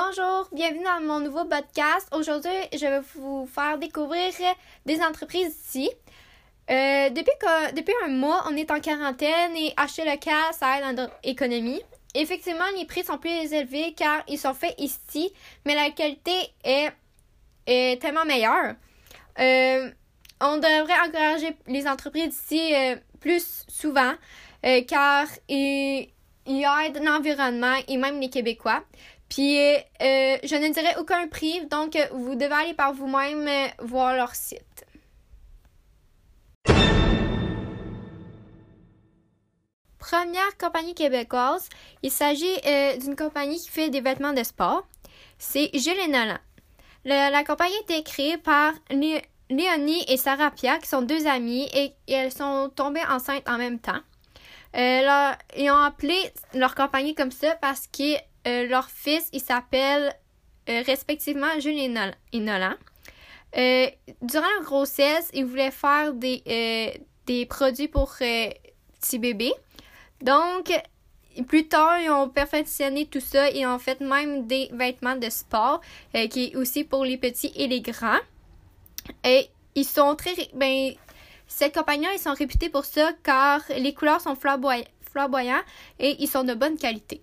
Bonjour, bienvenue dans mon nouveau podcast. Aujourd'hui, je vais vous faire découvrir des entreprises ici. Euh, depuis, un mois, on est en quarantaine et acheter local, ça aide notre économie. Effectivement, les prix sont plus élevés car ils sont faits ici, mais la qualité est, est tellement meilleure. Euh, on devrait encourager les entreprises ici euh, plus souvent car ils, ils aident l'environnement et même les Québécois. Puis, euh, je ne dirai aucun prix, donc vous devez aller par vous-même euh, voir leur site. Première compagnie québécoise, il s'agit euh, d'une compagnie qui fait des vêtements de sport. C'est Gilles Nolan. la compagnie a été créée par Léonie et Sarah Pia, qui sont deux amies et, elles sont tombées enceintes en même temps. ils ont appelé leur compagnie comme ça parce que euh, leur fils, il s'appelle euh, respectivement Jules et, Nolan. Euh, durant leur grossesse, ils voulaient faire des, des produits pour petits bébés. Donc, plus tard, ils ont perfectionné tout ça et ont fait même des vêtements de sport qui est aussi pour les petits et les grands. Et ils sont très. Ben, cette compagnie ils sont réputés pour ça car les couleurs sont flamboyantes et ils sont de bonne qualité.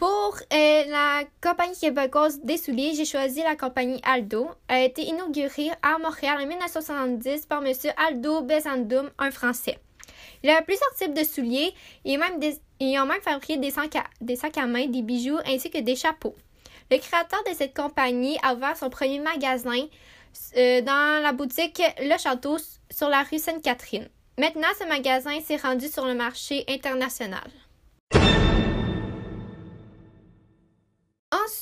Pour euh, la compagnie québécoise des souliers, j'ai choisi la compagnie Aldo. Elle a été inaugurée à Montréal en 1970 par M. Aldo Bezandoum, un Français. Il a plusieurs types de souliers et même même fabriqué des sacs, à, des sacs à main, des bijoux ainsi que des chapeaux. Le créateur de cette compagnie a ouvert son premier magasin euh, dans la boutique Le Château sur la rue Sainte-Catherine. Maintenant, ce magasin s'est rendu sur le marché international.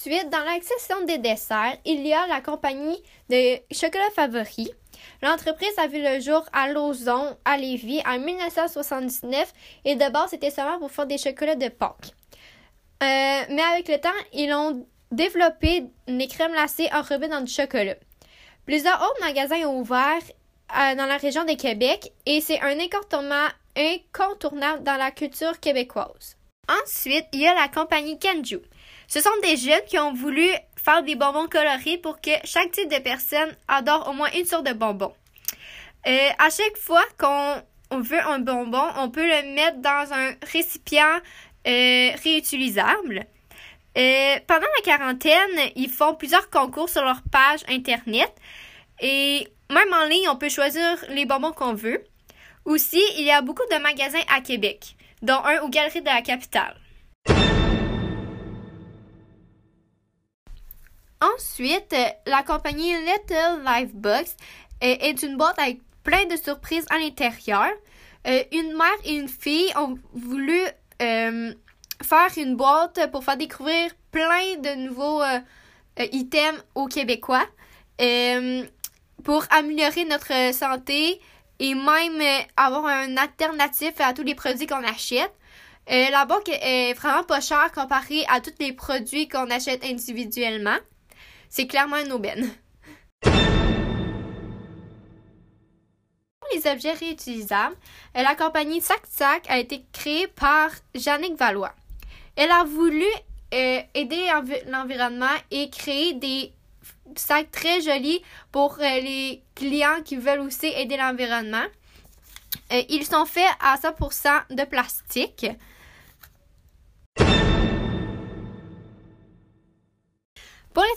Ensuite, dans la section des desserts, il y a la compagnie de chocolat favori. L'entreprise a vu le jour à Lauson, à Lévis, en 1979 et de base, c'était seulement pour faire des chocolats de Pâques. Euh, mais avec le temps, ils ont développé des crèmes glacées enrobées dans du chocolat. Plusieurs autres magasins ont ouvert euh, dans la région de Québec et c'est un incontournable dans la culture québécoise. Ensuite, il y a la compagnie Kenju. Ce sont des jeunes qui ont voulu faire des bonbons colorés pour que chaque type de personne adore au moins une sorte de bonbon. Euh, à chaque fois qu'on veut un bonbon, on peut le mettre dans un récipient euh, réutilisable. Euh, pendant la quarantaine, ils font plusieurs concours sur leur page Internet. Et même en ligne, on peut choisir les bonbons qu'on veut. Aussi, il y a beaucoup de magasins à Québec, dont un aux Galeries de la Capitale. Ensuite, la compagnie Little Life Box est une boîte avec plein de surprises à l'intérieur. Euh, une mère et une fille ont voulu euh, faire une boîte pour faire découvrir plein de nouveaux euh, items aux Québécois pour améliorer notre santé et même avoir un alternatif à tous les produits qu'on achète. la boîte est vraiment pas chère comparée à tous les produits qu'on achète individuellement. C'est clairement une aubaine. Pour les objets réutilisables, la compagnie Sac Sac a été créée par Jannick Valois. Elle a voulu euh, aider l'environnement et créer des sacs très jolis pour euh, les clients qui veulent aussi aider l'environnement. Euh, ils sont faits à 100% de plastique.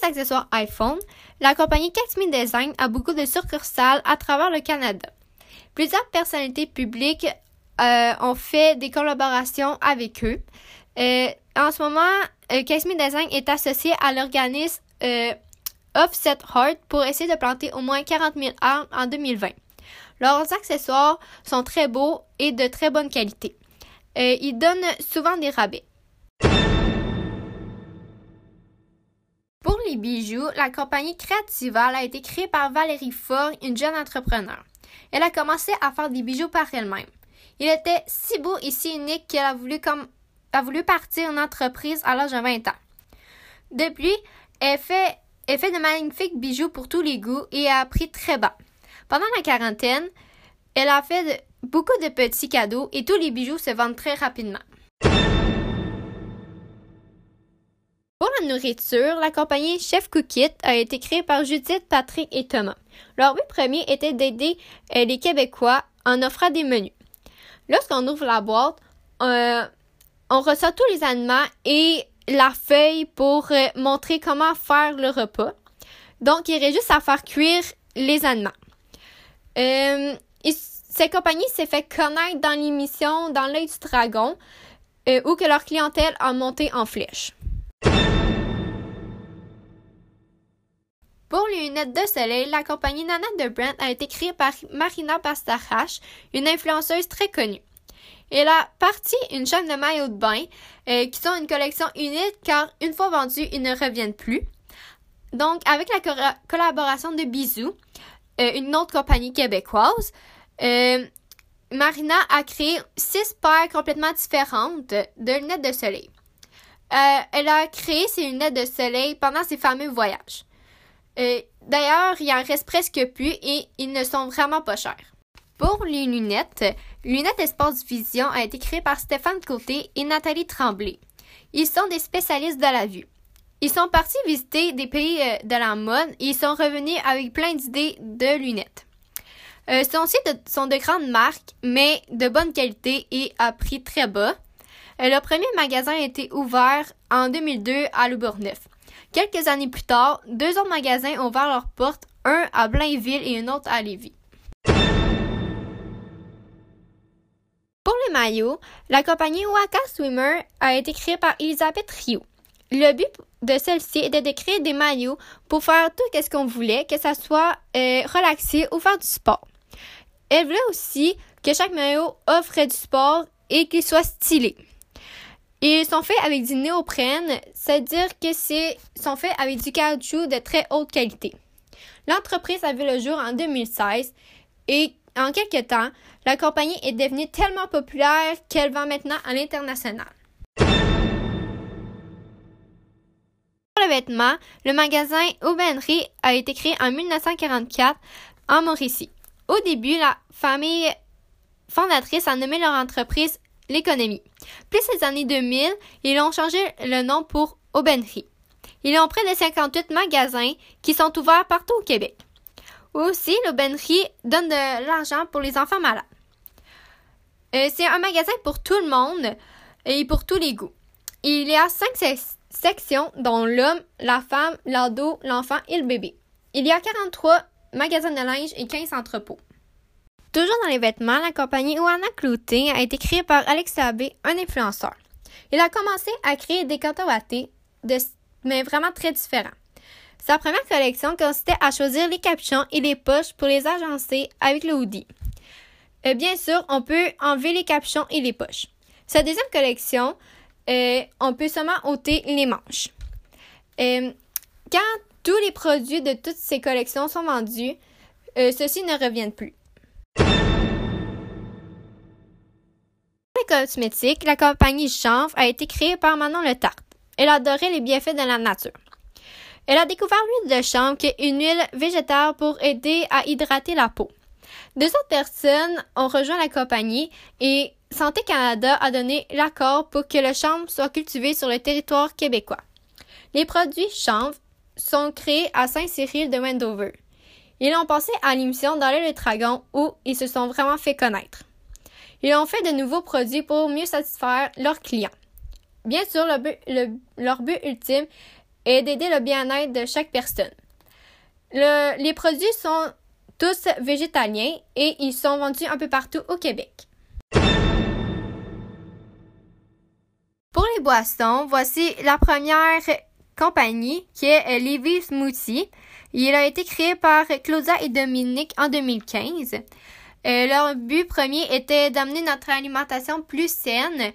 Accessoires iPhone, la compagnie Catmi Design a beaucoup de succursales à travers le Canada. Plusieurs personnalités publiques euh, ont fait des collaborations avec eux. Euh, en ce moment, euh, Design est associé à l'organisme euh, Offset Heart pour essayer de planter au moins 40 000 arbres en 2020. Leurs accessoires sont très beaux et de très bonne qualité. ils donnent souvent des rabais. Les bijoux, la compagnie Creatival a été créée par Valérie Ford, une jeune entrepreneur. Elle a commencé à faire des bijoux par elle-même. Il était si beau et si unique qu'elle a voulu, partir en entreprise à l'âge de 20 ans. Depuis, elle fait, elle fait de magnifiques bijoux pour tous les goûts et a pris très bas. Pendant la quarantaine, elle a fait beaucoup de petits cadeaux et tous les bijoux se vendent très rapidement. La nourriture, la compagnie Chef Cookit a été créée par Judith, Patrick et Thomas. Leur but premier était d'aider euh, les Québécois en offrant des menus. Lorsqu'on ouvre la boîte, euh, on reçoit tous les aliments et la feuille pour euh, montrer comment faire le repas. Donc, il reste juste à faire cuire les aliments. Cette compagnie s'est fait connaître dans l'émission Dans l'œil du dragon, euh, où que leur clientèle a monté en flèche. Pour les lunettes de soleil, la compagnie Nana de Brent a été créée par Marina Bastarache, une influenceuse très connue. Elle a parti une chaîne de maillots de bain euh, qui sont une collection unique car une fois vendus, ils ne reviennent plus. Donc, avec la collaboration de Bisou, euh, une autre compagnie québécoise, euh, Marina a créé six paires complètement différentes de lunettes de soleil. elle a créé ces lunettes de soleil pendant ses fameux voyages. D'ailleurs, il en reste presque plus et ils ne sont vraiment pas chers. Pour les lunettes, Lunettes Espace Vision a été créé par Stéphane Côté et Nathalie Tremblay. Ils sont des spécialistes de la vue. Ils sont partis visiter des pays euh, de la mode et ils sont revenus avec plein d'idées de lunettes. Euh, ce sont aussi de, sont de grandes marques, mais de bonne qualité et à prix très bas. Euh, le premier magasin a été ouvert en 2002 à Loubourneuf. Quelques années plus tard, deux autres magasins ont ouvert leurs portes, un à Blainville et un autre à Lévis. Pour les maillots, la compagnie Waka Swimmer a été créée par Elisabeth Rio. Le but de celle-ci était de créer des maillots pour faire tout ce qu'on voulait, que ça soit euh, relaxé ou faire du sport. Elle voulait aussi que chaque maillot offre du sport et qu'il soit stylé. Ils sont faits avec du néoprène, c'est-à-dire que c'est sont faits avec du caoutchouc de très haute qualité. L'entreprise a vu le jour en 2016 et en quelques temps, la compagnie est devenue tellement populaire qu'elle vend maintenant à l'international. Pour le vêtement, le magasin Aubainerie a été créé en 1944 en Mauricie. Au début, la famille fondatrice a nommé leur entreprise l'économie. Plus les années 2000, ils ont changé le nom pour Aubainerie. Ils ont près de 58 magasins qui sont ouverts partout au Québec. Aussi, l'aubainerie donne de l'argent pour les enfants malades. Euh, c'est un magasin pour tout le monde et pour tous les goûts. Il y a cinq sections, dont l'homme, la femme, l'ado, l'enfant et le bébé. Il y a 43 magasins de linge et 15 entrepôts. Toujours dans les vêtements, la compagnie Oana Clothing a été créée par Alex Abbé, un influenceur. Il a commencé à créer des cotowatés, de, mais vraiment très différents. Sa première collection consistait à choisir les capuchons et les poches pour les agencer avec le hoodie. Euh, bien sûr, on peut enlever les capuchons et les poches. Sa deuxième collection, euh, on peut seulement ôter les manches. Euh, quand tous les produits de toutes ces collections sont vendus, ceux-ci ne reviennent plus. Pour les cosmétiques, la compagnie Chanvre a été créée par Manon Le Tarte. Elle adorait les bienfaits de la nature. Elle a découvert l'huile de chanvre, qui est une huile végétale pour aider à hydrater la peau. Deux autres personnes ont rejoint la compagnie et Santé Canada a donné l'accord pour que le chanvre soit cultivé sur le territoire québécois. Les produits chanvre sont créés à Saint-Cyril de Wendover. Ils ont passé à l'émission dans le Dragon où ils se sont vraiment fait connaître. Ils ont fait de nouveaux produits pour mieux satisfaire leurs clients. Bien sûr, leur but ultime et d'aider le bien-être de chaque personne. les produits sont tous végétaliens et ils sont vendus un peu partout au Québec. Pour les boissons, voici la première compagnie qui est Levy Smoothie. Il a été créé par Claudia et Dominique en 2015. Euh, leur but premier était d'amener notre alimentation plus saine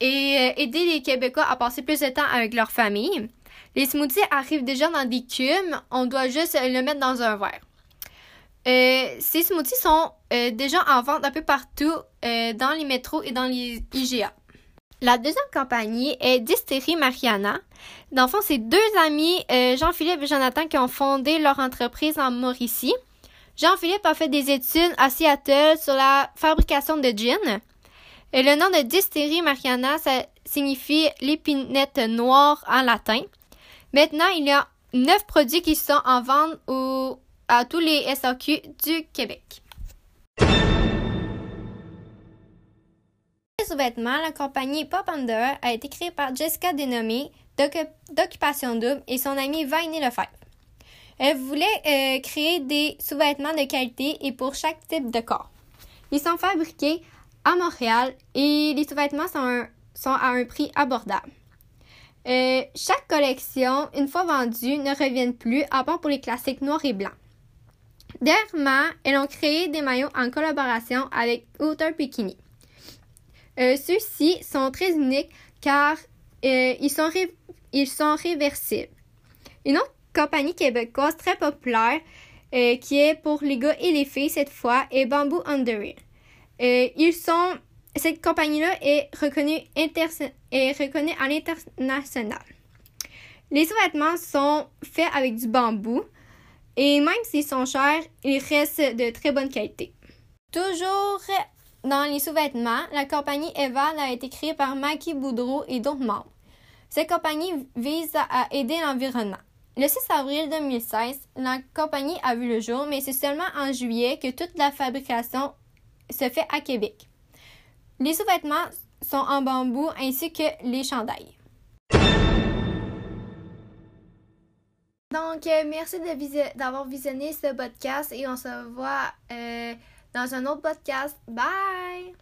et euh, aider les Québécois à passer plus de temps avec leur famille. Les smoothies arrivent déjà dans des cubes, on doit juste le mettre dans un verre. Euh, ces smoothies sont euh, déjà en vente un peu partout euh, dans les métros et dans les IGA. La deuxième compagnie est Distillerie Mariana. Dans le fond, c'est deux amis, Jean-Philippe et Jonathan, qui ont fondé leur entreprise en Mauricie. Jean-Philippe a fait des études à Seattle sur la fabrication de gin. Et le nom de Distillerie Mariana, ça signifie l'épinette noire en latin. Maintenant, il y a neuf produits qui sont en vente au, à tous les SAQ du Québec. La compagnie Pop Under a été créée par Jessica dénommée d'Occupation Double et son amie Vaini Lefebvre. Elle voulait euh, créer des sous-vêtements de qualité et pour chaque type de corps. Ils sont fabriqués à Montréal et les sous-vêtements sont, sont à un prix abordable. Euh, chaque collection, une fois vendue, ne revient plus, à part pour les classiques noirs et blancs. Dernièrement, elles ont créé des maillots en collaboration avec Outer Bikini. Euh, Ceux-ci sont très uniques car euh, ils, sont ils sont réversibles. Une autre compagnie québécoise très populaire euh, qui est pour les gars et les filles cette fois est Bamboo Under euh, ils sont cette compagnie-là est reconnue, est reconnue à l'international. Les sous-vêtements sont faits avec du bambou et même s'ils sont chers, ils restent de très bonne qualité. Toujours dans les sous-vêtements, la compagnie Eval a été créée par Mikey Boudreau et d'autres membres. Cette compagnie vise à aider l'environnement. Le 6 avril 2016, la compagnie a vu le jour, mais c'est seulement en juillet que toute la fabrication se fait à Québec. Les sous-vêtements sont en bambou ainsi que les chandails. Donc, euh, merci d'avoir visionné ce podcast et on se voit euh, dans un autre podcast. Bye!